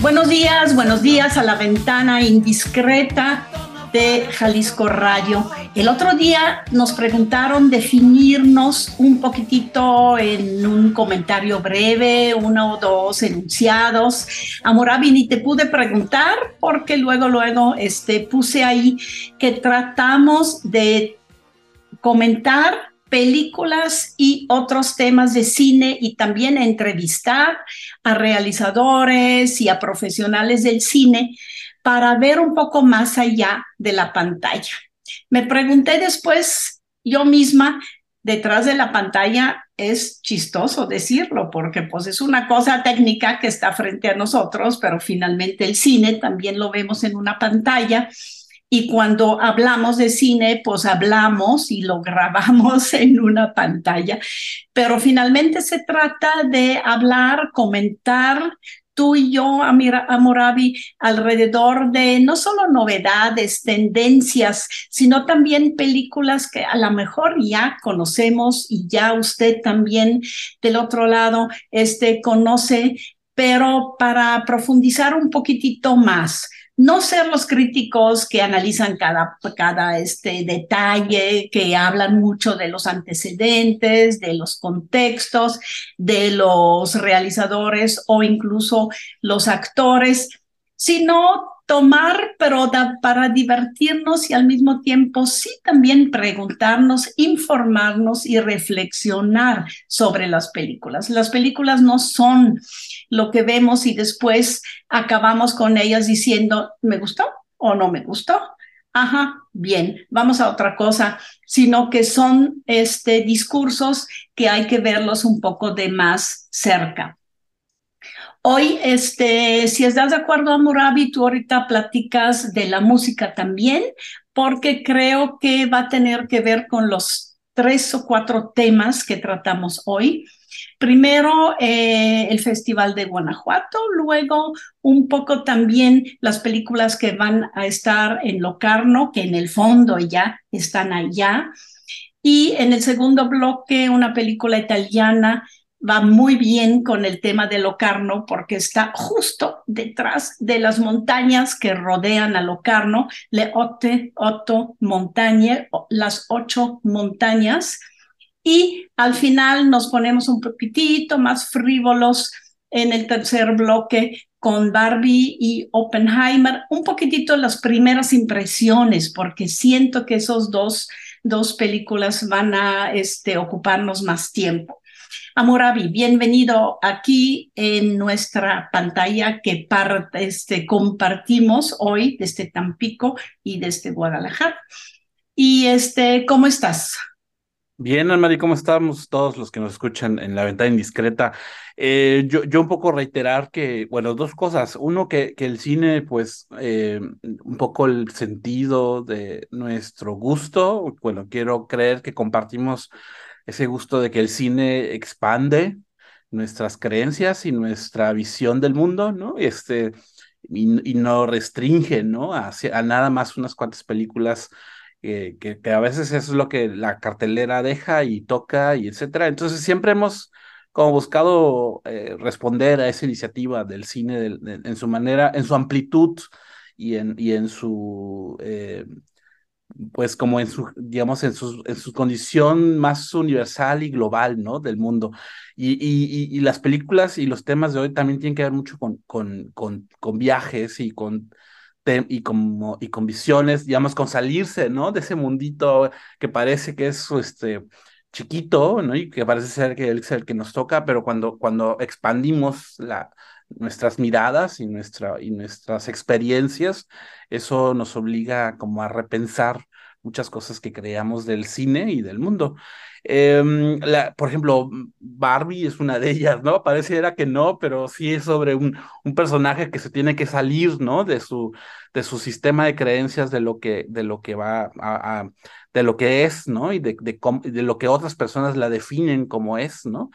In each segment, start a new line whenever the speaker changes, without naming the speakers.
Buenos días, buenos días a la ventana indiscreta de Jalisco Radio. El otro día nos preguntaron definirnos un poquitito en un comentario breve, uno o dos enunciados. Amorabi, ni te pude preguntar porque luego, luego este, puse ahí que tratamos de comentar películas y otros temas de cine y también entrevistar a realizadores y a profesionales del cine para ver un poco más allá de la pantalla. Me pregunté después yo misma, detrás de la pantalla es chistoso decirlo porque pues es una cosa técnica que está frente a nosotros, pero finalmente el cine también lo vemos en una pantalla y cuando hablamos de cine, pues hablamos y lo grabamos en una pantalla. Pero finalmente se trata de hablar, comentar tú y yo, Amorabi, alrededor de no solo novedades, tendencias, sino también películas que a lo mejor ya conocemos y ya usted también del otro lado este, conoce, pero para profundizar un poquitito más no ser los críticos que analizan cada, cada este detalle, que hablan mucho de los antecedentes, de los contextos, de los realizadores o incluso los actores, sino tomar, pero para divertirnos y al mismo tiempo sí también preguntarnos, informarnos y reflexionar sobre las películas. Las películas no son lo que vemos y después acabamos con ellas diciendo, ¿me gustó o no me gustó? Ajá, bien, vamos a otra cosa, sino que son este, discursos que hay que verlos un poco de más cerca. Hoy, este, si estás de acuerdo, Amurabi, tú ahorita platicas de la música también, porque creo que va a tener que ver con los tres o cuatro temas que tratamos hoy. Primero, eh, el Festival de Guanajuato, luego un poco también las películas que van a estar en Locarno, que en el fondo ya están allá. Y en el segundo bloque, una película italiana va muy bien con el tema de Locarno porque está justo detrás de las montañas que rodean a Locarno, le otte, otto montañe, las ocho montañas. Y al final nos ponemos un poquitito más frívolos en el tercer bloque con Barbie y Oppenheimer, un poquitito las primeras impresiones, porque siento que esos dos, dos películas van a este, ocuparnos más tiempo. Amorabi, bienvenido aquí en nuestra pantalla que parte, este, compartimos hoy desde Tampico y desde Guadalajara. Y este, ¿cómo estás?
Bien, Anmari, ¿cómo estamos todos los que nos escuchan en la ventana indiscreta? Eh, yo, yo un poco reiterar que, bueno, dos cosas. Uno, que, que el cine, pues, eh, un poco el sentido de nuestro gusto. Bueno, quiero creer que compartimos ese gusto de que el cine expande nuestras creencias y nuestra visión del mundo, ¿no? Este, y, no restringe, ¿no? A nada más unas cuantas películas que, que, a veces eso es lo que la cartelera deja y toca y etcétera. Entonces siempre hemos como buscado eh, responder a esa iniciativa del cine en su manera, en su amplitud y en, y en su, eh, pues como en su, digamos, en su, en su condición más universal y global, ¿no? Del mundo. Y, y, y, las películas y los temas de hoy también tienen que ver mucho con, con, con, con viajes y con y, como, y con visiones, digamos, con salirse, ¿no? De ese mundito que parece que es este, chiquito, ¿no? Y que parece ser que es el que nos toca, pero cuando, cuando expandimos la, nuestras miradas y, nuestra, y nuestras experiencias, eso nos obliga como a repensar muchas cosas que creamos del cine y del mundo. Em, la, por ejemplo, Barbie es una de ellas, ¿no? Pareciera que no, pero sí es sobre un, un personaje que se tiene que salir, ¿no? De su, de su sistema de creencias, de lo que, de lo que va a, de lo que es, ¿no? Y de, de, de, lo que otras personas la definen como es, ¿no?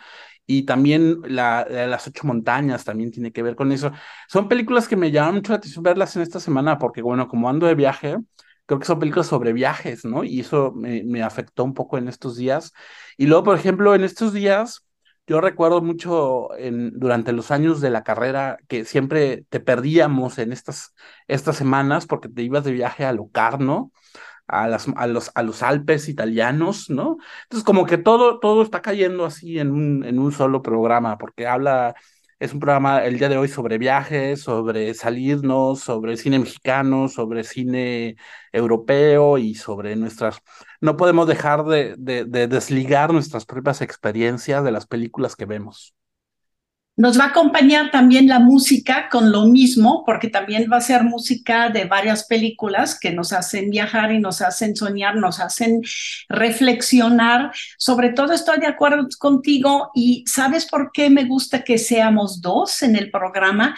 Y también la, las ocho montañas también tiene que ver con eso. Son películas que me llaman mucho la atención verlas en esta semana, porque bueno, como ando de viaje, creo que son películas sobre viajes, ¿no? Y eso me, me, afectó un poco en estos días. Y luego, por ejemplo, en estos días, yo recuerdo mucho en, durante los años de la carrera que siempre te perdíamos en estas, estas semanas porque te ibas de viaje a Locarno, a, las, a, los, a los Alpes italianos, ¿no? Entonces, como que todo, todo está cayendo así en un, en un solo programa, porque habla es un programa el día de hoy sobre viajes, sobre salirnos, sobre cine mexicano, sobre cine europeo y sobre nuestras... No podemos dejar de, de, de desligar nuestras propias experiencias de las películas que vemos.
Nos va a acompañar también la música con lo mismo, porque también va a ser música de varias películas que nos hacen viajar y nos hacen soñar, nos hacen reflexionar. Sobre todo estoy de acuerdo contigo y ¿sabes por qué me gusta que seamos dos en el programa?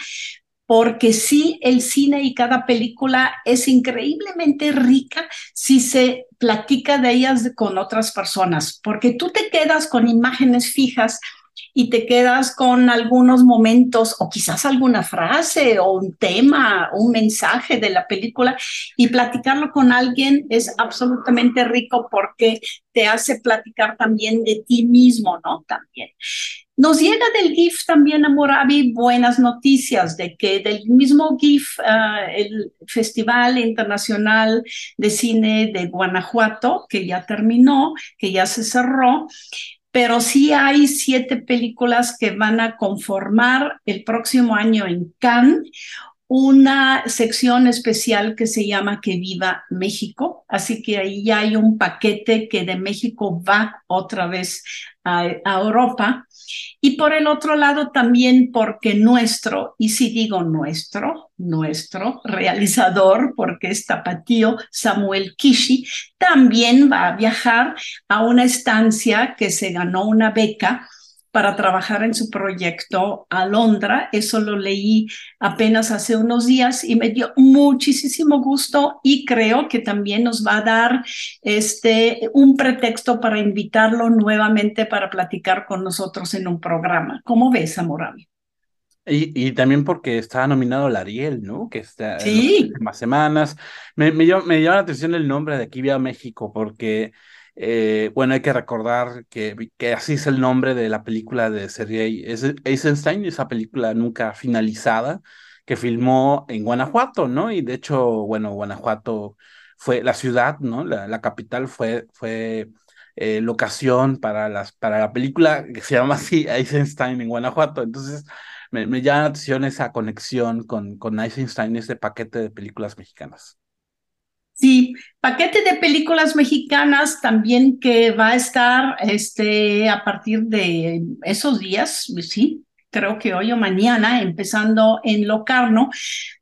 porque sí, el cine y cada película es increíblemente rica si se platica de ellas con otras personas, porque tú te quedas con imágenes fijas y te quedas con algunos momentos o quizás alguna frase o un tema, un mensaje de la película y platicarlo con alguien es absolutamente rico porque te hace platicar también de ti mismo, ¿no? También. Nos llega del GIF también a Moravi buenas noticias de que del mismo GIF, uh, el Festival Internacional de Cine de Guanajuato, que ya terminó, que ya se cerró, pero sí hay siete películas que van a conformar el próximo año en Cannes una sección especial que se llama Que Viva México. Así que ahí ya hay un paquete que de México va otra vez a, a, Europa. Y por el otro lado también porque nuestro, y si digo nuestro, nuestro realizador, porque es tapatío Samuel Kishi, también va a viajar a una estancia que se ganó una beca para trabajar en su proyecto a Londra. Eso lo leí apenas hace unos días y me dio muchísimo gusto y creo que también nos va a dar este, un pretexto para invitarlo nuevamente para platicar con nosotros en un programa. ¿Cómo ves, Amorami?
Y, y, también porque estaba nominado al Ariel, ¿no? Que está
sí.
en las últimas semanas. Me, me, me llama la atención el nombre de Aquí Vía México, porque eh, bueno, hay que recordar que, así es el nombre de la película de Sergei Eisenstein, esa película nunca finalizada, que filmó en Guanajuato, ¿no? Y de hecho, bueno, Guanajuato fue la ciudad, ¿no? La, capital fue, fue eh, locación para, las, para la película que se llama así Eisenstein en Guanajuato. Entonces, me, me llama la atención esa conexión con, con Eisenstein, ese paquete de películas mexicanas.
Sí, paquete de películas mexicanas también que va a estar este, a partir de esos días, sí, creo que hoy o mañana, empezando en Locarno,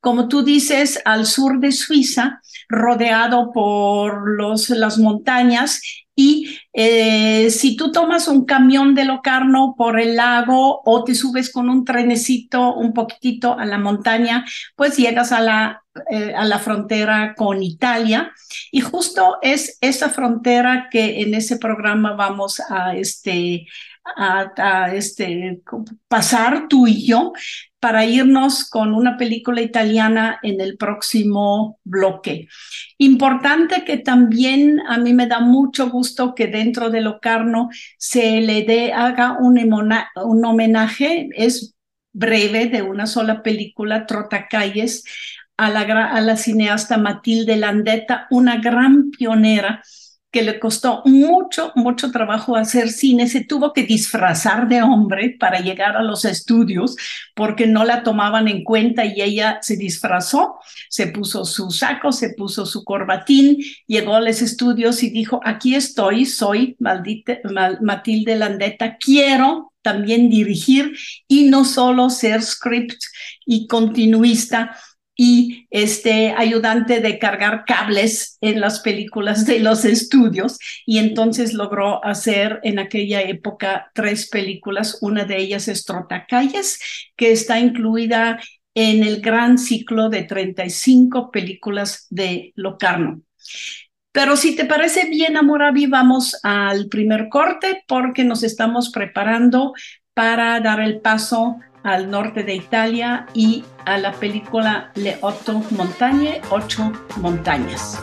como tú dices, al sur de Suiza, rodeado por los, las montañas Y eh, si tú tomas un camión de Locarno por el lago o te subes con un trenecito un poquitito a la montaña, pues llegas a la, eh, a la frontera con Italia. Y justo es esa frontera que en ese programa vamos a, este, a, este, pasar tú y yo para irnos con una película italiana en el próximo bloque. Importante que también a mí me da mucho gusto que dentro de Locarno se le dé, haga un, homenaje, es breve, de una sola película, Trotacalles, a la, a la cineasta Matilde Landeta, una gran pionera que le costó mucho, mucho trabajo hacer cine, se tuvo que disfrazar de hombre para llegar a los estudios porque no la tomaban en cuenta y ella se disfrazó, se puso su saco, se puso su corbatín, llegó a los estudios y dijo, aquí estoy, soy Matilde Landeta, quiero también dirigir y no solo ser script y continuista, y este ayudante de cargar cables en las películas de los estudios y entonces logró hacer en aquella época tres películas, una de ellas es Trotacalles, que está incluida en el gran ciclo de 35 películas de Locarno. Pero si te parece bien, Amoravi, vamos al primer corte porque nos estamos preparando para dar el paso al norte de Italia y a la película Le Otto Montagne, Ocho Montañas.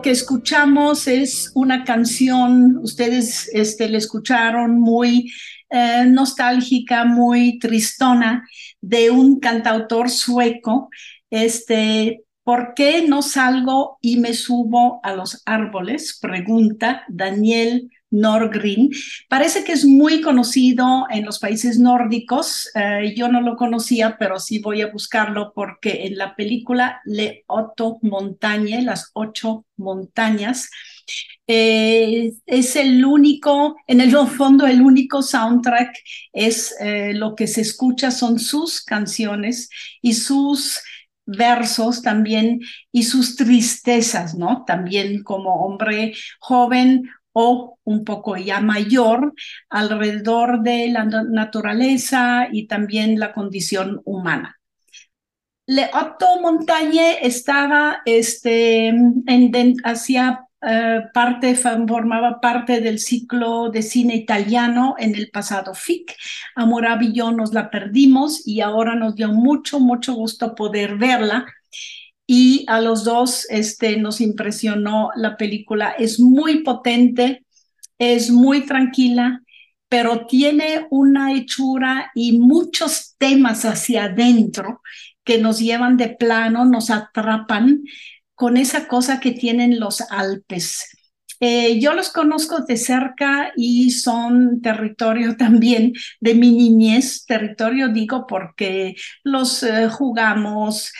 Que escuchamos es una canción, ustedes este, la escucharon muy eh, nostálgica, muy tristona, de un cantautor sueco
Este, ¿por qué no salgo y me subo a los árboles? Pregunta Daniel Norgrin. Parece que es muy conocido en los países nórdicos. Eh, yo no lo conocía, pero sí voy a buscarlo porque en la película Le Otto Montañe, las ocho montañas, eh, es el único, en el fondo el único soundtrack es eh, lo que se escucha son sus canciones y sus versos también y sus tristezas, ¿no? También como hombre joven o un poco ya mayor alrededor de la naturaleza y también la condición humana. Le Otto Montañe estaba este, en, hacia eh, parte, formaba parte del ciclo de cine italiano en el pasado FIC. Amor y yo nos la perdimos y ahora nos dio mucho, mucho gusto poder verla y a los dos este, nos impresionó la película. Es muy potente, es muy tranquila, pero tiene una hechura y muchos temas hacia adentro que nos llevan de plano, nos atrapan con esa cosa que tienen los Alpes. Eh, yo los conozco de cerca y son territorio también de mi niñez, territorio digo porque los eh, jugamos,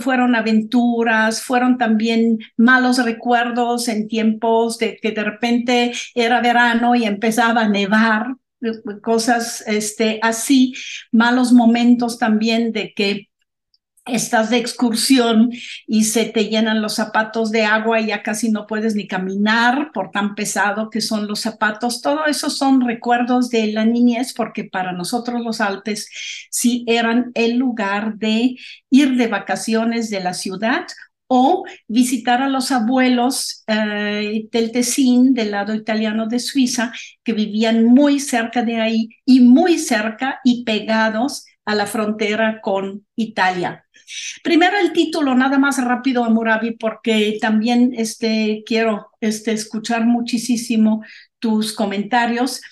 fueron aventuras, fueron también malos recuerdos en tiempos de que de repente era verano y empezaba a nevar, eh, cosas este, así, malos momentos también de que estás de excursión y se te llenan los zapatos de agua y ya casi no puedes ni caminar por tan pesado que son los zapatos. Todo eso son recuerdos de la niñez porque para nosotros los Alpes sí eran el lugar de ir de vacaciones de la ciudad o visitar a los abuelos eh, del Tessin, del lado italiano de Suiza, que vivían muy cerca de ahí y muy cerca y pegados a la frontera con Italia. Primero el título, nada más rápido, Amurabi, porque también este, quiero este, escuchar muchísimo tus comentarios.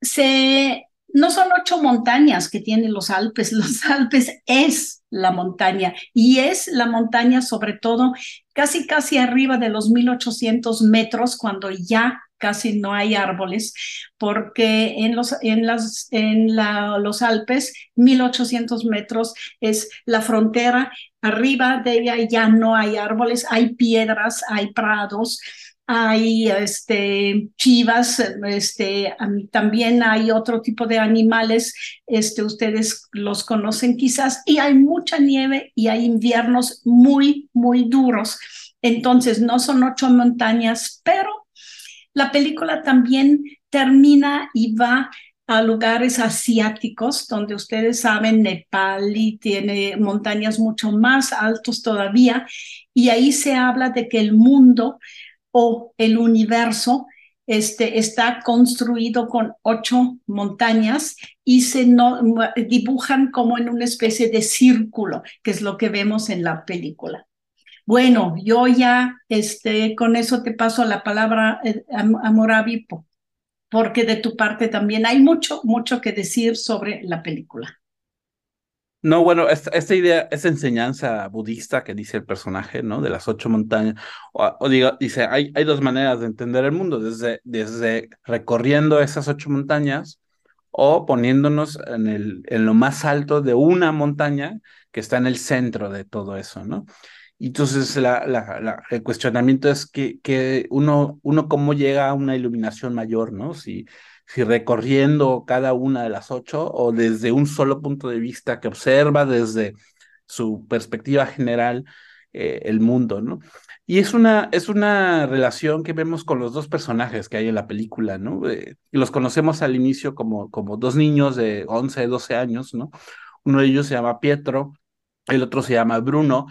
Se, no son ocho montañas que tienen los Alpes, los Alpes es la montaña y es la montaña sobre todo casi casi arriba de los 1800 metros cuando ya casi no hay árboles, porque en los, en las, en los Alpes, 1800 metros es la frontera, arriba de ella ya no hay árboles, hay piedras, hay prados, hay este, chivas, este, también hay otro tipo de animales, este, ustedes los conocen quizás, y hay mucha nieve y hay inviernos muy, muy duros. Entonces, no son ocho montañas, pero la película también termina y va a lugares asiáticos, donde ustedes saben, Nepal y tiene montañas mucho más altos todavía, y ahí se habla de que el mundo o el universo este, está construido con ocho montañas y se dibujan como en una especie de círculo, que es lo que vemos en la película. Bueno, yo ya este, con eso te paso la palabra eh, a, Moravi, porque de tu parte también hay mucho, mucho que decir sobre la película.
No, bueno, esta, idea, esa enseñanza budista que dice el personaje, ¿no? De las ocho montañas, o, diga, dice, hay, hay dos maneras de entender el mundo, desde, desde recorriendo esas ocho montañas o poniéndonos en, el, en lo más alto de una montaña que está en el centro de todo eso, ¿no? Entonces la, el cuestionamiento es que, que uno, uno cómo llega a una iluminación mayor, ¿no? Si, si recorriendo cada una de las ocho o desde un solo punto de vista que observa desde su perspectiva general eh, el mundo, ¿no? Y es una, es una relación que vemos con los dos personajes que hay en la película, ¿no? Eh, los conocemos al inicio como, como dos niños de 11, 12 años, ¿no? Uno de ellos se llama Pietro, el otro se llama Bruno,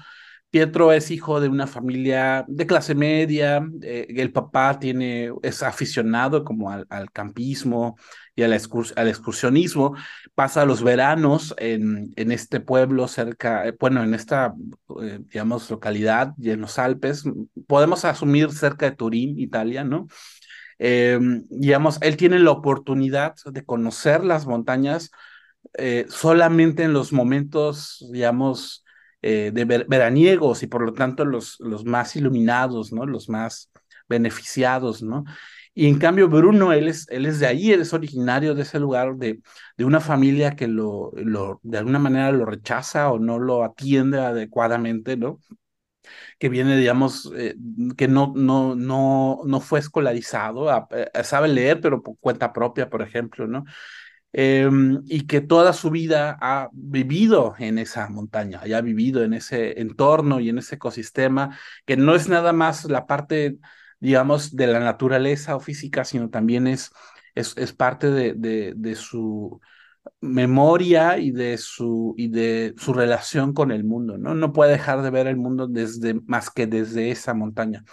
Pietro es hijo de una familia de clase media, eh, el papá tiene, es aficionado como al, campismo y al, excursionismo, pasa los veranos en, en este pueblo cerca, eh, bueno, en esta, eh, digamos, localidad y en los Alpes, podemos asumir cerca de Turín, Italia, ¿no? digamos, él tiene la oportunidad de conocer las montañas solamente en los momentos, digamos, eh, de veraniegos y por lo tanto los, los más iluminados, ¿no? Los más beneficiados, ¿no? Y en cambio Bruno, él es, él es de ahí, él es originario de ese lugar, de, de una familia que lo, lo, de alguna manera lo rechaza o no lo atiende adecuadamente, ¿no? que viene, digamos, eh, que no, no, no, no fue escolarizado, sabe leer, pero por cuenta propia, por ejemplo, ¿no? Em, y que toda su vida ha vivido en esa montaña, ha vivido en ese entorno y en ese ecosistema, que no es nada más la parte, digamos, de la naturaleza o física, sino también es, es, es parte de, de, de su memoria y de su y de su relación con el mundo, ¿no? No puede dejar de ver el mundo desde más que desde esa montaña.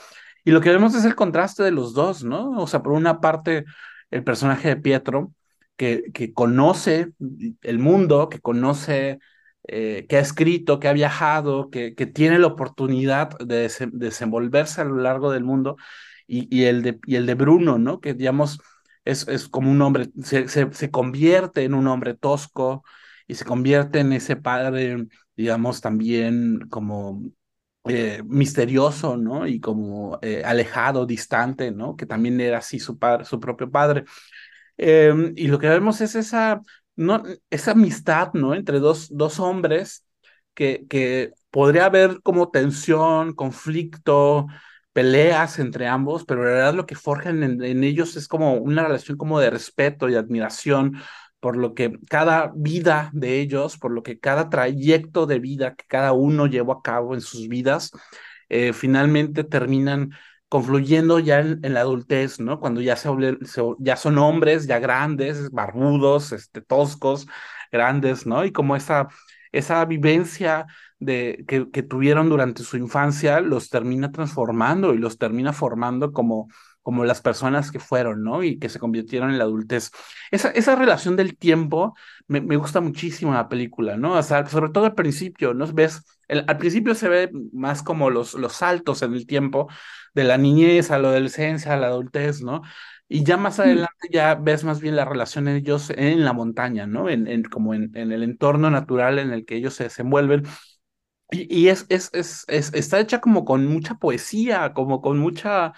Y lo que vemos es el contraste de los dos, ¿no? O sea, por una parte el personaje de Pietro que, que conoce el mundo, que conoce eh, que ha escrito, que ha viajado, que, que tiene la oportunidad de desenvolverse a lo largo del mundo, y, y, el de, y el de Bruno, ¿no? Que digamos, es, es como un hombre, se, se, convierte en un hombre tosco y se convierte en ese padre, digamos, también como eh, misterioso, ¿no? Y como eh, alejado, distante, ¿no? Que también era así su padre, su propio padre. Em, y lo que vemos es esa, no, esa amistad, ¿no? Entre dos, dos hombres que, que podría haber como tensión, conflicto, peleas entre ambos, pero en realidad lo que forjan en, ellos es como una relación como de respeto y admiración por lo que cada vida de ellos, por lo que cada trayecto de vida que cada uno llevó a cabo en sus vidas, eh, finalmente terminan confluyendo ya en, la adultez, ¿no? Cuando ya, se, ya son hombres, ya grandes, barbudos, este, toscos, grandes, ¿no? Y como esa, esa vivencia de, que, que, tuvieron durante su infancia los termina transformando y los termina formando como, como las personas que fueron, ¿no? Y que se convirtieron en la adultez. Esa, esa relación del tiempo me, me gusta muchísimo en la película, ¿no? O sea, sobre todo al principio, ¿no? Ves, al principio se ve más como los, los saltos en el tiempo de la niñez a la adolescencia, a la adultez, ¿no? Y ya más adelante ya ves más bien la relación de ellos en la montaña, ¿no? En, en como en, en, el entorno natural en el que ellos se desenvuelven. Y, es, es, es, está hecha como con mucha poesía, como con mucha,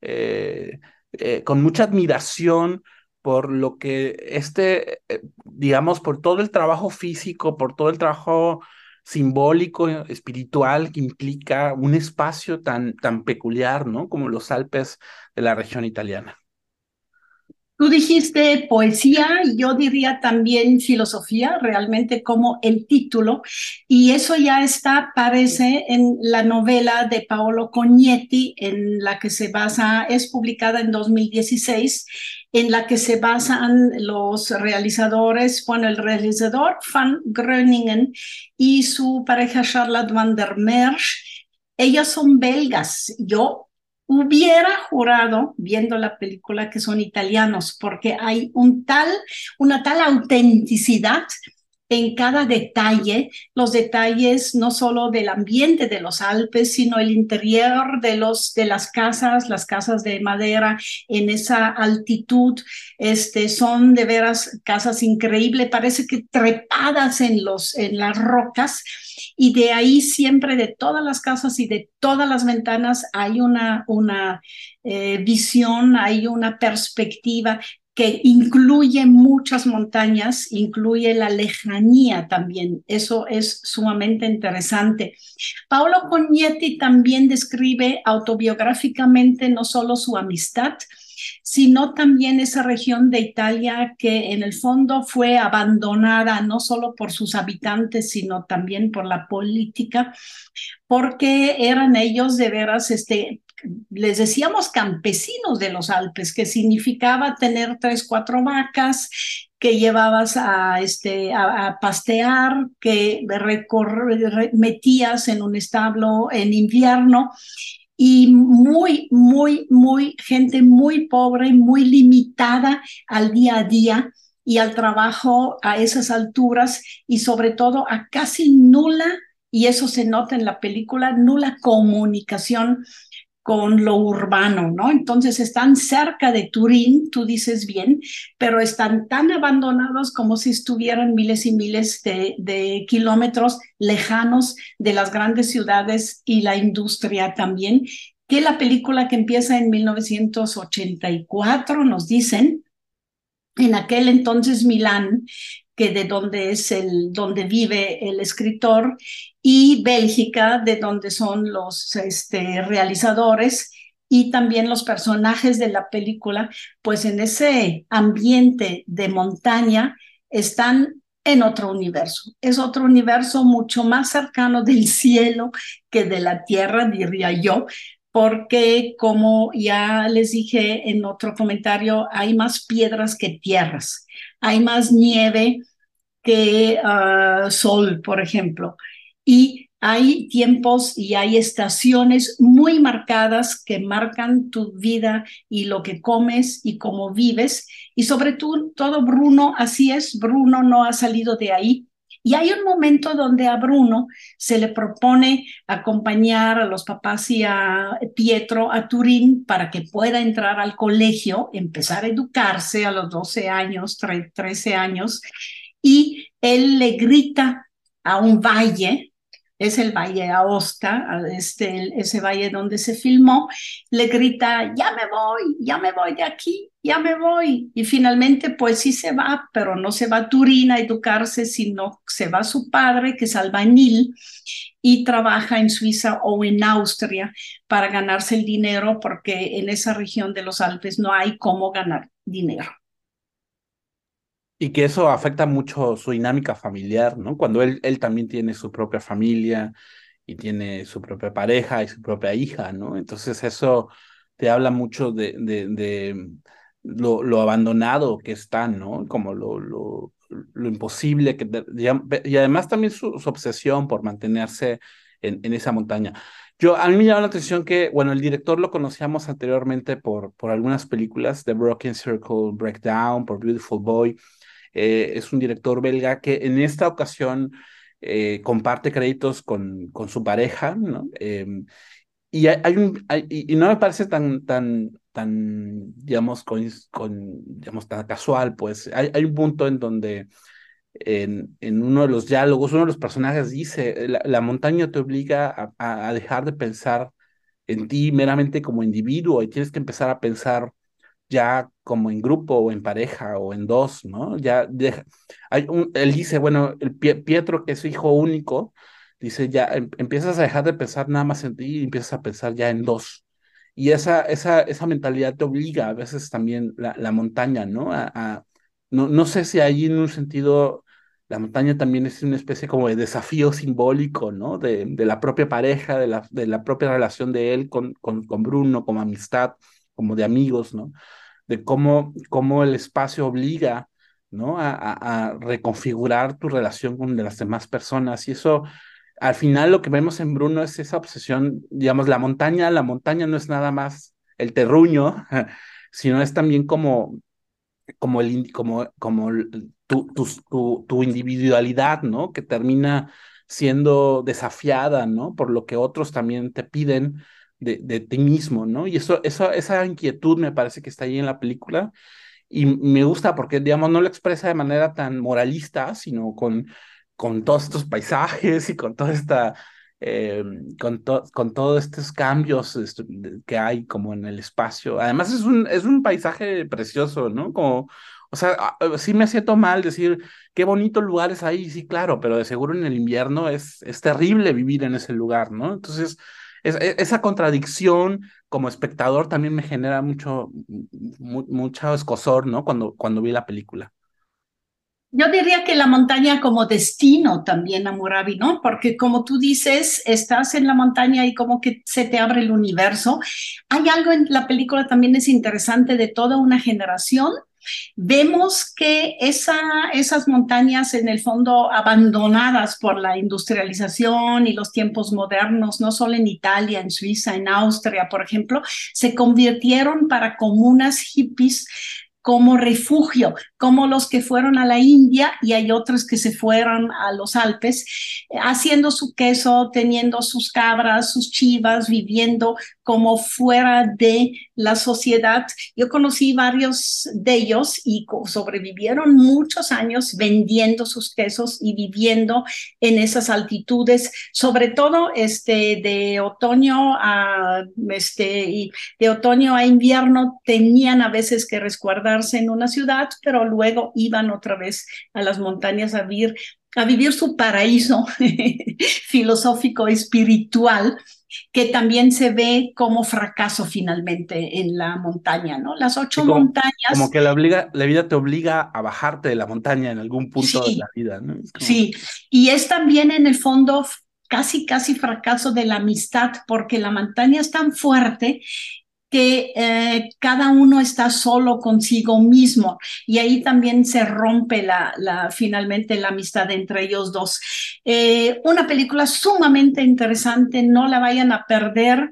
eh, eh, con mucha admiración por lo que este, eh, digamos, por todo el trabajo físico, por todo el trabajo simbólico, espiritual que implica un espacio tan, tan peculiar, ¿no? Como los Alpes de la región italiana.
Tú dijiste poesía, yo diría también filosofía, realmente como el título, y eso ya está, aparece en la novela de Paolo Cognetti, en la que se basa, es publicada en 2016, en la que se basan los realizadores, bueno, el realizador Van Groningen y su pareja Charlotte van der Merch. Ellas son belgas. Yo hubiera jurado viendo la película que son italianos porque hay un tal una tal autenticidad en cada detalle, los detalles no solo del ambiente de los Alpes, sino el interior de, los, de las casas, las casas de madera en esa altitud, este, son de veras casas increíbles, parece que trepadas en, los, en las rocas, y de ahí siempre de todas las casas y de todas las ventanas hay una, una eh, visión, hay una perspectiva que incluye muchas montañas, incluye la lejanía también. Eso es sumamente interesante. Paolo Cognetti también describe autobiográficamente no solo su amistad, sino también esa región de Italia que en el fondo fue abandonada no solo por sus habitantes, sino también por la política, porque eran ellos de veras este, les decíamos campesinos de los Alpes, que significaba tener tres, cuatro vacas que llevabas a, este, a, pastear, que metías en un establo en invierno. Y muy, muy, muy, gente muy pobre, muy limitada al día a día y al trabajo a esas alturas y sobre todo a casi nula, y eso se nota en la película, nula comunicación con lo urbano, ¿no? Entonces están cerca de Turín, tú dices bien, pero están tan abandonados como si estuvieran miles y miles de, kilómetros lejanos de las grandes ciudades y la industria también, que la película que empieza en 1984, nos dicen, en aquel entonces Milán, que de donde es el, donde vive el escritor, y Bélgica, de donde son los este, realizadores y también los personajes de la película, pues en ese ambiente de montaña están en otro universo. Es otro universo mucho más cercano del cielo que de la tierra, diría yo, porque como ya les dije en otro comentario, hay más piedras que tierras, hay más nieve que uh, sol, por ejemplo. Y hay tiempos y hay estaciones muy marcadas que marcan tu vida y lo que comes y cómo vives. Y sobre todo, todo Bruno, así es, Bruno no ha salido de ahí y hay un momento donde a Bruno se le propone acompañar a los papás y a Pietro a Turín para que pueda entrar al colegio, empezar a educarse a los 12 años, 13 años, y él le grita a un valle, es el Valle Aosta, este, ese valle donde se filmó, le grita, ya me voy, ya me voy de aquí, ya me voy. Y finalmente, pues sí se va, pero no se va a Turín a educarse, sino se va su padre, que es albañil, y trabaja en Suiza o en Austria para ganarse el dinero, porque en esa región de los Alpes no hay cómo ganar dinero.
Y que eso afecta mucho su dinámica familiar, ¿no? Cuando él, él también tiene su propia familia y tiene su propia pareja y su propia hija, ¿no? Entonces eso te habla mucho de, de, lo, abandonado que están, ¿no? Como lo, lo, imposible que... Y además también su, su obsesión por mantenerse en, en, esa montaña. Yo, a mí me llama la atención que, bueno, el director lo conocíamos anteriormente por, por algunas películas, The Broken Circle Breakdown, por Beautiful Boy, eh, es un director belga que en esta ocasión eh, comparte créditos con, con su pareja, ¿no? Em, y hay, un, y, no me parece tan, tan, tan, digamos, con, con, digamos, tan casual, pues hay, hay un punto en donde en, en, uno de los diálogos, uno de los personajes dice, la, montaña te obliga a, a, dejar de pensar en ti meramente como individuo y tienes que empezar a pensar ya como en grupo o en pareja o en dos, ¿no? Ya deja, él dice, bueno, el Pietro, que es su hijo único, dice, ya em, empiezas a dejar de pensar nada más en ti y empiezas a pensar ya en dos. Y esa, esa, esa mentalidad te obliga a veces también la, la montaña, ¿no? A, no, no sé si ahí en un sentido la montaña también es una especie como de desafío simbólico, ¿no? De, de la propia pareja, de la, de la propia relación de él con, con, con Bruno, como amistad, como de amigos, ¿no? De cómo, cómo el espacio obliga ¿no? A, a, reconfigurar tu relación con las demás personas. Y eso, al final, lo que vemos en Bruno es esa obsesión, digamos, la montaña, la montaña no es nada más el terruño, sino es también como, como, el, como, como tu, tu, tu, individualidad, ¿no? Que termina siendo desafiada, ¿no? Por lo que otros también te piden de, de ti mismo, ¿no? Y eso, eso, esa inquietud me parece que está ahí en la película y me gusta porque, digamos, no lo expresa de manera tan moralista, sino con, con todos estos paisajes y con toda esta, eh, con, con todos estos cambios que hay como en el espacio. Además es un, es un paisaje precioso, ¿no? Como, o sea, ah, sí me siento mal decir qué bonitos lugares hay, sí, claro, pero de seguro en el invierno es, es terrible vivir en ese lugar, ¿no? Entonces, e, esa contradicción como espectador también me genera mucho, mucho escosor, ¿no? Cuando, cuando vi la película.
Yo diría que la montaña como destino también a Murabi, ¿no? Porque como tú dices, estás en la montaña y como que se te abre el universo. Hay algo en la película también es interesante de toda una generación Vemos que esa, esas montañas en el fondo abandonadas por la industrialización y los tiempos modernos, no solo en Italia, en Suiza, en Austria, por ejemplo, se convirtieron para comunas hippies como refugio, como los que fueron a la India y hay otros que se fueron a los Alpes, haciendo su queso, teniendo sus cabras, sus chivas, viviendo como fuera de la sociedad. Yo conocí varios de ellos y sobrevivieron muchos años vendiendo sus quesos y viviendo en esas altitudes, sobre todo este, de otoño a este, de otoño a invierno tenían a veces que resguardarse en una ciudad, pero luego iban otra vez a las montañas a vivir, a vivir su paraíso filosófico espiritual que también se ve como fracaso finalmente en la montaña, ¿no? Las ocho montañas.
Como que la, obliga, la vida te obliga a bajarte de la montaña en algún punto de la vida, ¿no?
Sí, y es también en el fondo casi, casi fracaso de la amistad, porque la montaña es tan fuerte que eh, cada uno está solo consigo mismo y ahí también se rompe la, finalmente la amistad entre ellos dos. Eh, una película sumamente interesante, no la vayan a perder.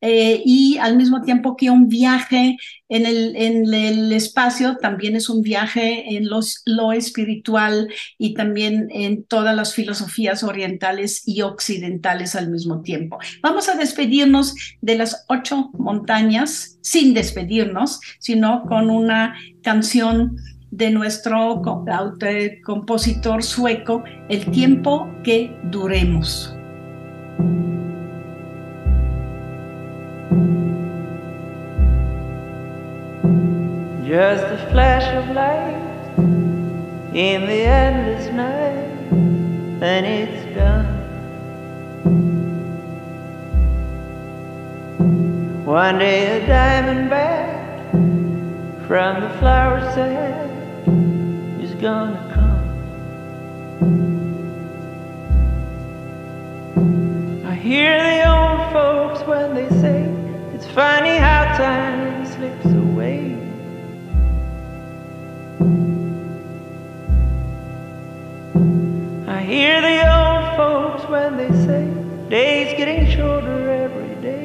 Eh, y al mismo tiempo que un viaje en el, en el espacio también es un viaje en los, lo espiritual y también en todas las filosofías orientales y occidentales al mismo tiempo. Vamos a despedirnos de las ocho montañas sin despedirnos, sino con una canción de nuestro compositor sueco, El tiempo que duremos.
Just a flash of light in the endless night, and it's done. One day a diamond back from the flower set is gonna come. I hear the old folks when they say it's funny how time hear the old folks when they say days getting shorter every day.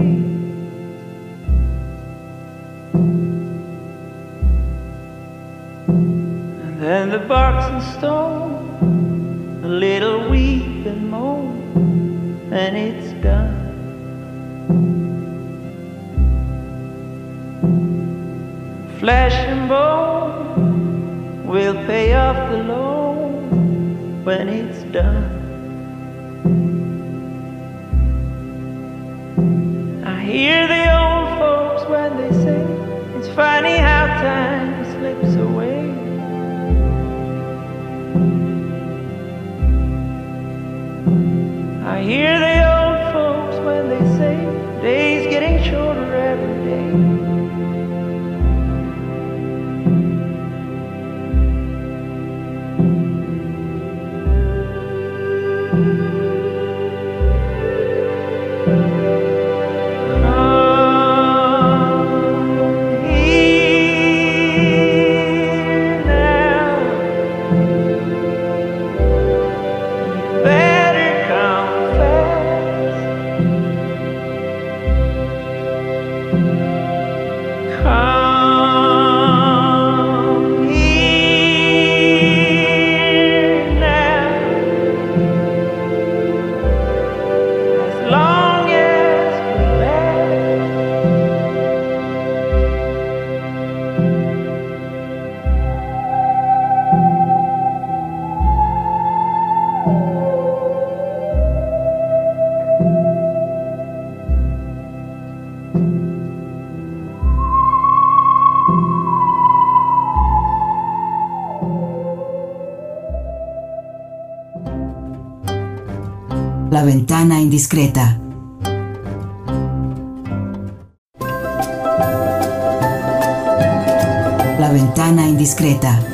And then the box and stone, a little weep and moan, and it's done. Flesh and bone will pay off the loan when it's done. I hear the old
La ventana indiscreta.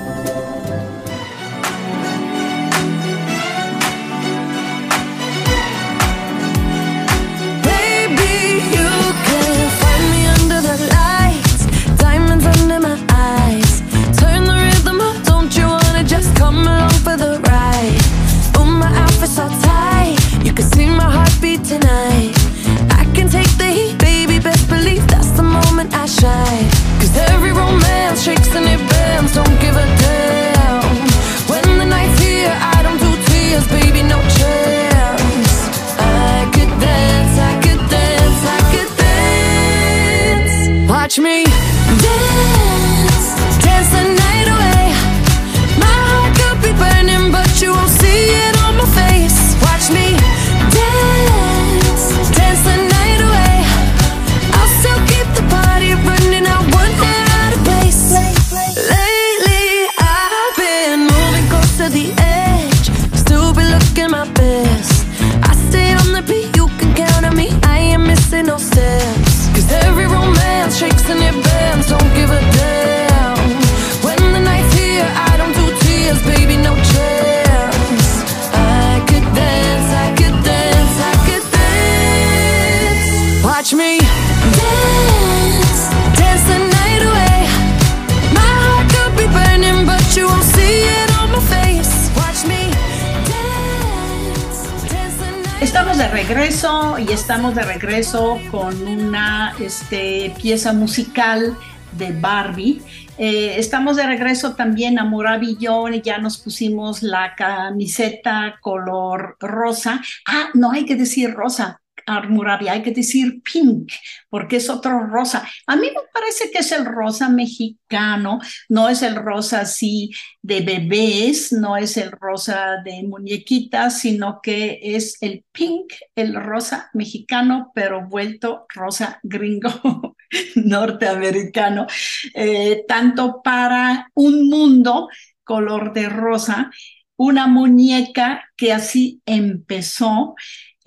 Pieza musical de Barbie. Eh, estamos de regreso también a Murabi y ya nos pusimos la camiseta color rosa. Ah, no hay que decir rosa, Murabi, hay que decir pink, porque es otro rosa. A mí me parece que es el rosa mexicano, no es el rosa así de bebés, no es el rosa de muñequitas, sino que es el pink, el rosa mexicano, pero vuelto rosa gringo norteamericano, eh, tanto para un mundo color de rosa, una muñeca que así empezó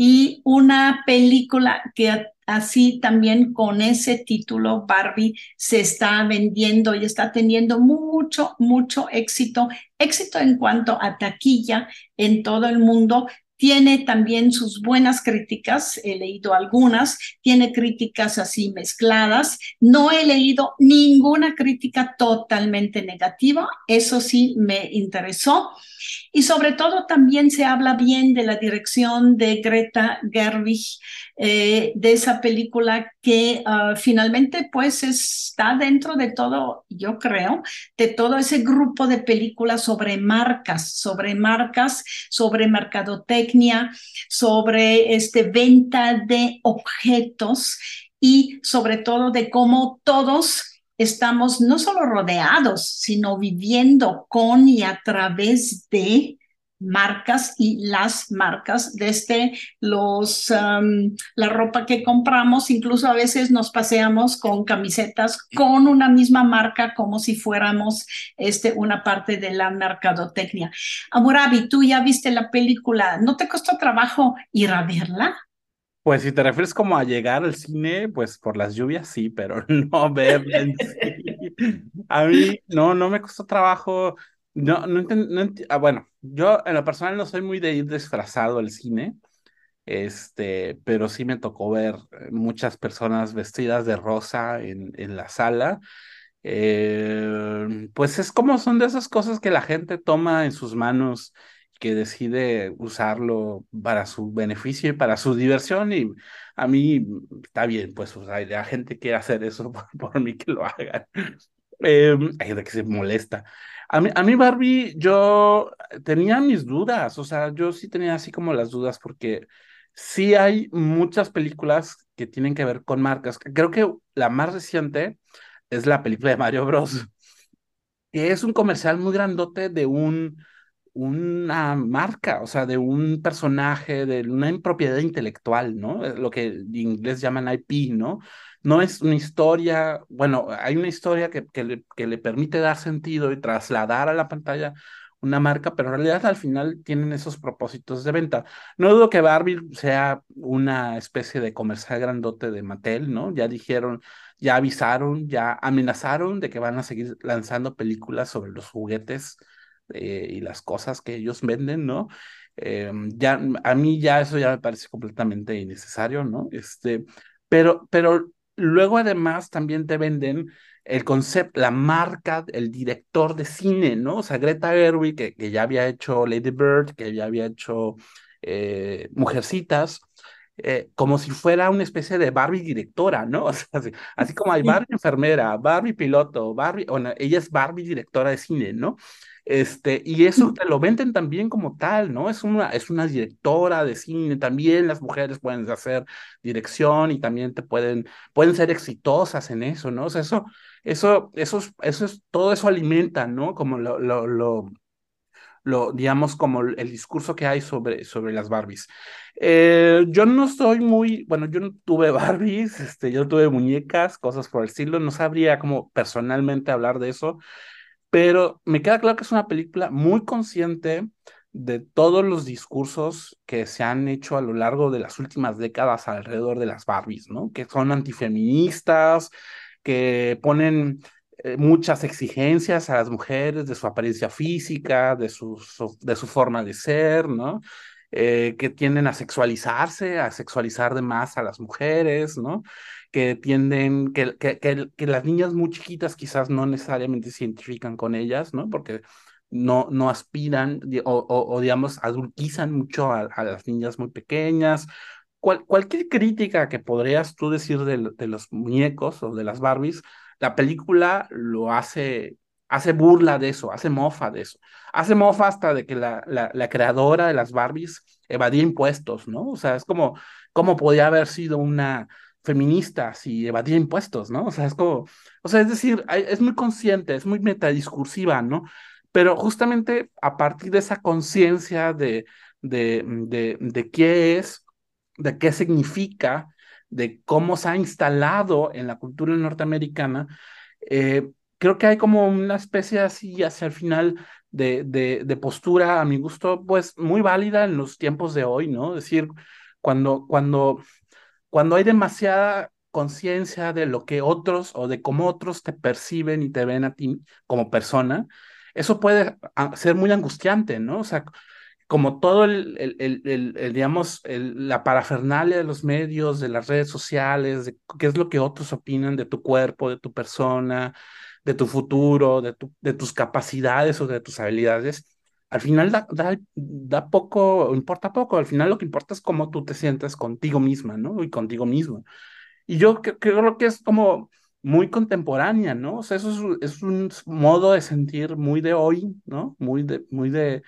y una película que así también con ese título Barbie se está vendiendo y está teniendo mucho, mucho éxito, éxito en cuanto a taquilla en todo el mundo. Tiene también sus buenas críticas, he leído algunas, tiene críticas así mezcladas. No he leído ninguna crítica totalmente negativa, eso sí me interesó. Y sobre todo también se habla bien de la dirección de Greta Gerwig, eh, de esa película que uh, finalmente pues está dentro de todo, yo creo, de todo ese grupo de películas sobre marcas, sobre marcas, sobre mercadotecnia, sobre este, venta de objetos y sobre todo de cómo todos estamos no solo rodeados, sino viviendo con y a través de marcas y las marcas desde los um, la ropa que compramos incluso a veces nos paseamos con camisetas con una misma marca como si fuéramos este una parte de la mercadotecnia. Amurabi tú ya viste la película no te costó trabajo ir a verla
Pues si te refieres como a llegar al cine, pues por las lluvias sí, pero no verla en sí. A mí no, no me costó trabajo. No, no, no ah, bueno, yo en lo personal no soy muy de ir disfrazado al cine, este, pero sí me tocó ver eh, muchas personas vestidas de rosa en, en la sala. Eh, pues es como son de esas cosas que la gente toma en sus manos, que decide usarlo para su beneficio y para su diversión, y a mí está bien, pues, o sea, la gente quiere hacer eso por, mí que lo hagan. Eh, hay gente que se molesta. A mí, a mí Barbie, yo tenía mis dudas, o sea, yo sí tenía así como las dudas porque sí hay muchas películas que tienen que ver con marcas. Creo que la más reciente es la película de Mario Bros, que es un comercial muy grandote de un, una marca, o sea, de un personaje, de una propiedad intelectual, ¿no? Eh, Lo que en inglés llaman IP, ¿no? No es una historia, bueno, hay una historia que, que le, que le permite dar sentido y trasladar a la pantalla una marca, pero en realidad al final tienen esos propósitos de venta. No dudo que Barbie sea una especie de comercial grandote de Mattel, ¿no? Ya dijeron, ya avisaron, ya amenazaron de que van a seguir lanzando películas sobre los juguetes eh, y las cosas que ellos venden, ¿no? Eh, ya, a mí ya eso ya me parece completamente innecesario, ¿no? Este, pero, pero luego además también te venden el concepto, la marca, el director de cine, ¿no? O sea, Greta Gerwig, que, que ya había hecho Lady Bird, que ya había hecho eh, Mujercitas, eh, como si fuera una especie de Barbie directora, ¿no? O sea, así, así como hay Barbie enfermera, Barbie piloto, Barbie, bueno, ella es Barbie directora de cine, ¿no? Este, y eso te lo venden también como tal, ¿no? Es una, es una directora de cine, también las mujeres pueden hacer dirección y también te pueden, pueden ser exitosas en eso, ¿no? O sea, eso, eso, eso, es- eso es, todo eso alimenta, ¿no? Como lo, lo, lo, lo, digamos, como el el discurso que hay sobre, sobre las Barbies. Eh, yo no soy muy, bueno, yo no tuve Barbies, este, yo tuve muñecas, cosas por el estilo, no sabría como personalmente hablar de eso, pero me queda claro que es una película muy consciente de todos los discursos que se han hecho a lo largo de las últimas décadas alrededor de las Barbies, ¿no? Que son antifeministas, que ponen eh, muchas exigencias a las mujeres de su apariencia física, de su, de su forma de ser, ¿no? Eh, que tienden a sexualizarse, a sexualizar de más a las mujeres, ¿no? Que tienden, que, que, que, las niñas muy chiquitas quizás no necesariamente se identifican con ellas, ¿no? Porque no, no aspiran o, o, digamos, adultizan mucho a, las niñas muy pequeñas. cualquier crítica que podrías tú decir de, de, los muñecos o de las Barbies, la película lo hace, hace burla de eso, hace mofa de eso. Hace mofa hasta de que la, la, la creadora de las Barbies evadía impuestos, ¿no? O sea, es como, ¿cómo podía haber sido una feminista si evadía impuestos, ¿no? O sea, es como, o sea, es decir, es muy consciente, es muy metadiscursiva, ¿no? pero justamente a partir de esa conciencia de, de, de, de, qué es, de qué significa, de cómo se ha instalado en la cultura norteamericana, eh, creo que hay como una especie así hacia el final de, de, de, postura, a mi gusto, pues muy válida en los tiempos de hoy, ¿no? Es decir, cuando, cuando, cuando hay demasiada conciencia de lo que otros o de cómo otros te perciben y te ven a ti como persona, eso puede ah, ser muy angustiante, ¿no? O sea, como todo el, el, el, digamos, la parafernalia de los medios, de las redes sociales, de qué es lo que otros opinan de tu cuerpo, de tu persona, de tu futuro, de, tu, de tus capacidades o de tus habilidades, al final da, da, da, poco, importa poco, al final lo que importa es cómo tú te sientes contigo misma, ¿no? Y contigo mismo. Y yo creo que es como muy contemporánea, ¿no? O sea, eso es, un modo de sentir muy de hoy, ¿no? Muy de, muy de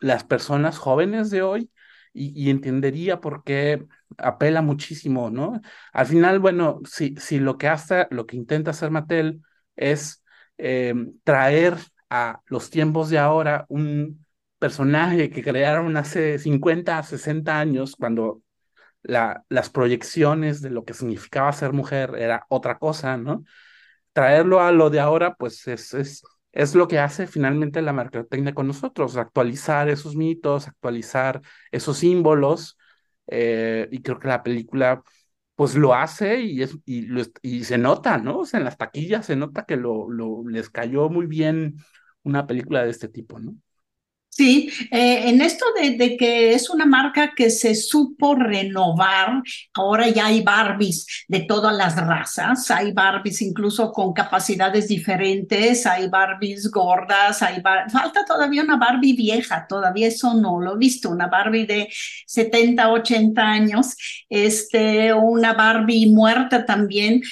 las personas jóvenes de hoy y, entendería por qué apela muchísimo, ¿no? Al final, bueno, si, si lo que hace, lo que intenta hacer Mattel es eh, traer a los tiempos de ahora un personaje que crearon hace 50, 60 años, cuando la, las proyecciones de lo que significaba ser mujer era otra cosa, ¿no? Traerlo a lo de ahora, pues es, es, es lo que hace finalmente la mercadotecnia con nosotros, actualizar esos mitos, actualizar esos símbolos, eh, y creo que la película pues lo hace y, es, y se nota, ¿no? O sea, en las taquillas se nota que lo, lo, les cayó muy bien una película de este tipo, ¿no?
Sí, eh, en esto de, que es una marca que se supo renovar, ahora ya hay Barbies de todas las razas, hay Barbies incluso con capacidades diferentes, hay Barbies gordas, hay falta todavía una Barbie vieja, todavía eso no lo he visto, una Barbie de 70, 80 años, este, una Barbie muerta también.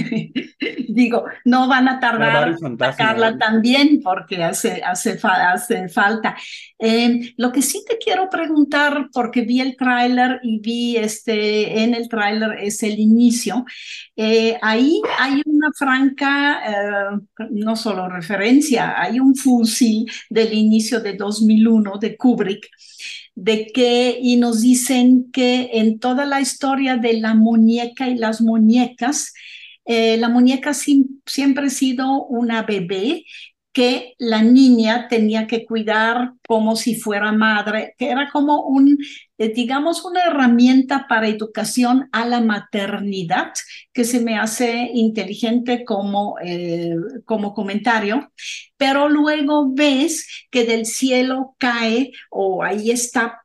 Digo, no van a tardar en sacarla también porque hace, hace, hace falta. Eh, lo que sí te quiero preguntar, porque vi el tráiler y vi este, en el tráiler es el inicio, eh, ahí hay una franca, eh, no solo referencia, hay un fusil del inicio de 2001 de Kubrick de que, y nos dicen que en toda la historia de la muñeca y las muñecas, la muñeca siempre ha sido una bebé que la niña tenía que cuidar como si fuera madre, que era como un, eh, digamos, una herramienta para educación a la maternidad, que se me hace inteligente como, eh, como comentario, pero luego ves que del cielo cae o ahí está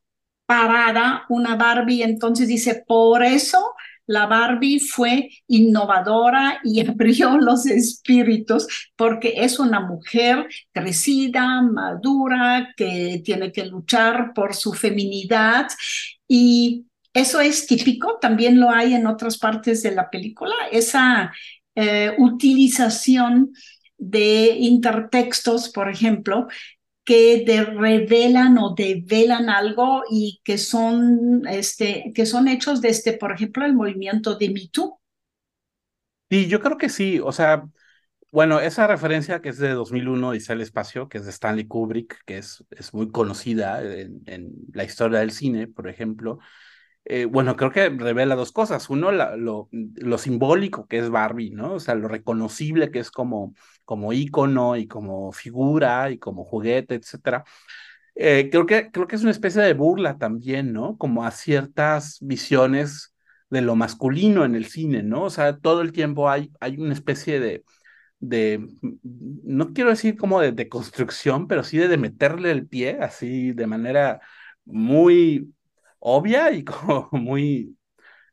parada una Barbie, entonces dice, por eso la Barbie fue innovadora y abrió los espíritus porque es una mujer crecida, madura, que tiene que luchar por su feminidad y eso es típico, también lo hay en otras partes de la película, esa eh, utilización de intertextos, por ejemplo, que revelan o develan algo y que son, este, que son hechos desde, por ejemplo, el movimiento de Me Too.
Sí, yo creo que sí. O sea, bueno, esa referencia que es de 2001, Dice el Espacio, que es de Stanley Kubrick, que es, es muy conocida en la historia del cine, por ejemplo, eh, bueno, creo que revela dos cosas. Uno, lo, lo, simbólico que es Barbie, ¿no? O sea, lo reconocible que es como, como ícono y como figura y como juguete, etcétera. eh, creo que, creo que es una especie de burla también, ¿no? Como a ciertas visiones de lo masculino en el cine, ¿no? O sea, todo el tiempo hay, hay una especie de, de, no quiero decir como de, de construcción, pero sí de, de meterle el pie, así de manera muy obvia y como muy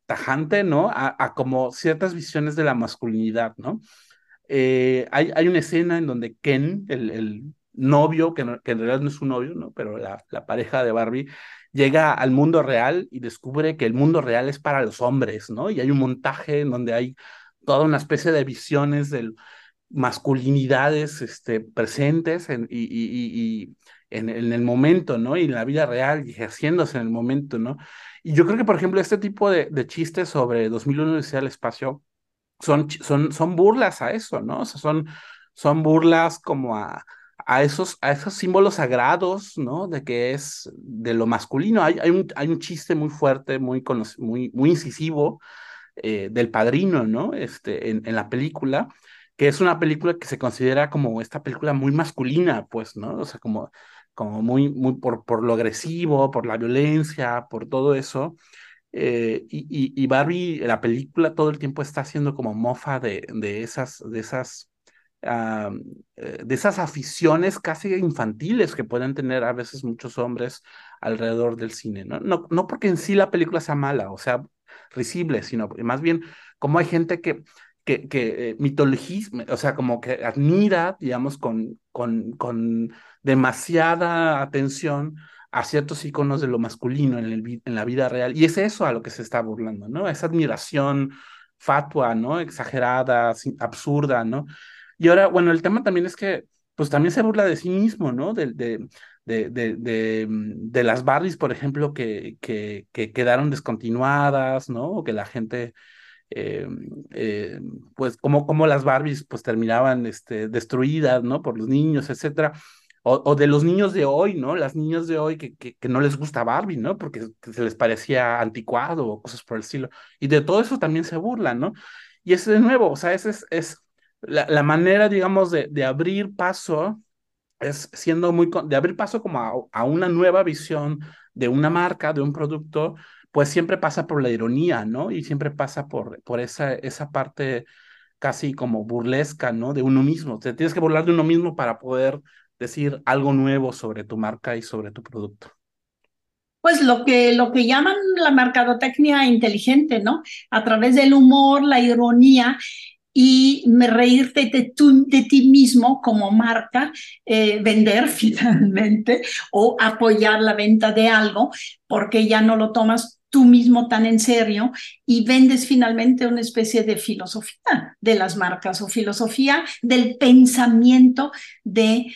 tajante, ¿no? A, como ciertas visiones de la masculinidad, ¿no? Eh, hay, hay una escena en donde Ken, el, el novio, que, que en realidad no es su novio, ¿no? Pero la, la pareja de Barbie, llega al mundo real y descubre que el mundo real es para los hombres, ¿no? Y hay un montaje en donde hay toda una especie de visiones de masculinidades este, presentes en, y, y, y, y en, en, el momento, ¿no? Y en la vida real, y ejerciéndose en el momento, ¿no? Y yo creo que, por ejemplo, este tipo de, de chistes sobre 2001 Odisea del Espacio son, son, son burlas a eso, ¿no? O sea, son, son burlas como a, a, esos, a esos símbolos sagrados, ¿no? De que es de lo masculino. Hay, hay, un, hay un chiste muy fuerte, muy, muy, muy incisivo eh, del padrino, ¿no? Este, en, en la película, que es una película que se considera como esta película muy masculina, pues, ¿no? O sea, como, como muy, muy por, por lo agresivo, por la violencia, por todo eso. Eh, y, y, y, Barbie, la película todo el tiempo está haciendo como mofa de, de esas, de esas, uh, de esas aficiones casi infantiles que pueden tener a veces muchos hombres alrededor del cine, ¿no? No, no porque en sí la película sea mala o sea risible, sino más bien como hay gente que, que, que eh, mitologismo, o sea, como que admira, digamos, con, con, con demasiada atención a ciertos iconos de lo masculino en, el, en, la vida real. Y es eso a lo que se está burlando, ¿no? Esa admiración fatua, ¿no? Exagerada, absurda, ¿no? Y ahora, bueno, el tema también es que, pues también se burla de sí mismo, ¿no? De, de, de, de, de, de las Barbies, por ejemplo, que, que, que, quedaron descontinuadas, ¿no? O que la gente... Eh, eh, pues como, como las Barbies pues terminaban este, destruidas, ¿no? Por los niños, etcétera. O, de los niños de hoy, ¿no? Las niñas de hoy que, que, que, no les gusta Barbie, ¿no? Porque se les parecía anticuado o cosas por el estilo. Y de todo eso también se burlan, ¿no? Y es de nuevo, o sea, esa es, es la, la, manera, digamos, de, de, abrir paso, es siendo muy, de abrir paso como a, a, una nueva visión de una marca, de un producto, pues siempre pasa por la ironía, ¿no? Y siempre pasa por, por esa, esa parte casi como burlesca, ¿no? De uno mismo. Te tienes que burlar de uno mismo para poder decir algo nuevo sobre tu marca y sobre tu producto?
Pues lo que, lo que llaman la mercadotecnia inteligente, ¿no? A través del humor, la ironía y reírte de, de ti mismo como marca, eh, vender finalmente o apoyar la venta de algo porque ya no lo tomas tú mismo tan en serio y vendes finalmente una especie de filosofía de las marcas o filosofía del pensamiento de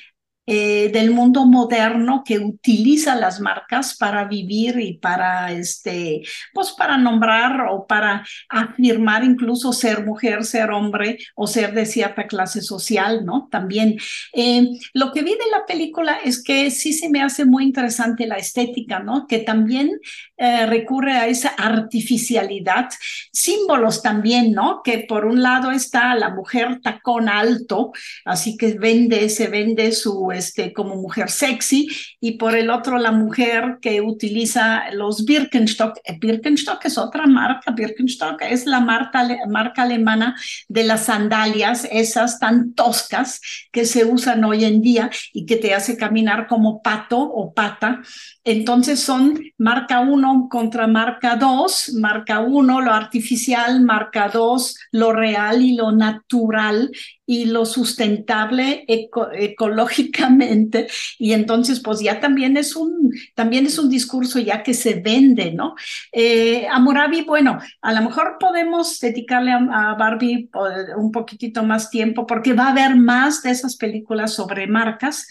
eh, del mundo moderno que utiliza las marcas para vivir y para este pues para nombrar o para afirmar incluso ser mujer ser hombre o ser de cierta clase social no también eh, lo que vi de la película es que sí se me hace muy interesante la estética no que también eh, recurre a esa artificialidad símbolos también no que por un lado está la mujer tacón alto así que vende se vende su este, como mujer sexy, y por el otro la mujer que utiliza los Birkenstock. Birkenstock es otra marca, Birkenstock es la marca, marca alemana de las sandalias, esas tan toscas que se usan hoy en día y que te hace caminar como pato o pata. Entonces son marca 1 contra marca 2, marca 1 lo artificial, marca 2 lo real y lo natural y lo sustentable eco ecológicamente. Y entonces pues ya también es un también es un discurso ya que se vende no eh, a Murabi bueno a lo mejor podemos dedicarle a, Barbie un poquitito más tiempo porque va a haber más de esas películas sobre marcas.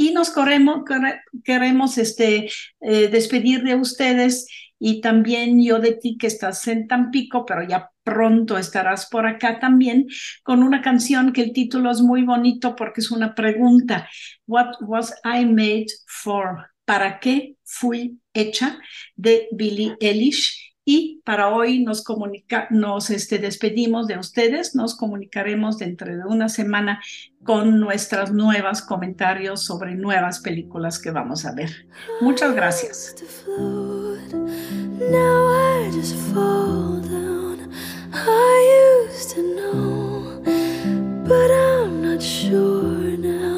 Y nos queremos queremos este eh, despedir de ustedes y también yo de ti que estás en Tampico, pero ya pronto estarás por acá también con una canción que el título es muy bonito porque es una pregunta. What was I made for? ¿Para qué fui hecha? De Billie Eilish. Y para hoy nos, comunica, nos este, despedimos de ustedes, nos comunicaremos dentro de una semana con nuestros nuevos comentarios sobre nuevas películas que vamos a ver. Muchas gracias.
Now I just fall down. I used to know, but I'm not sure now.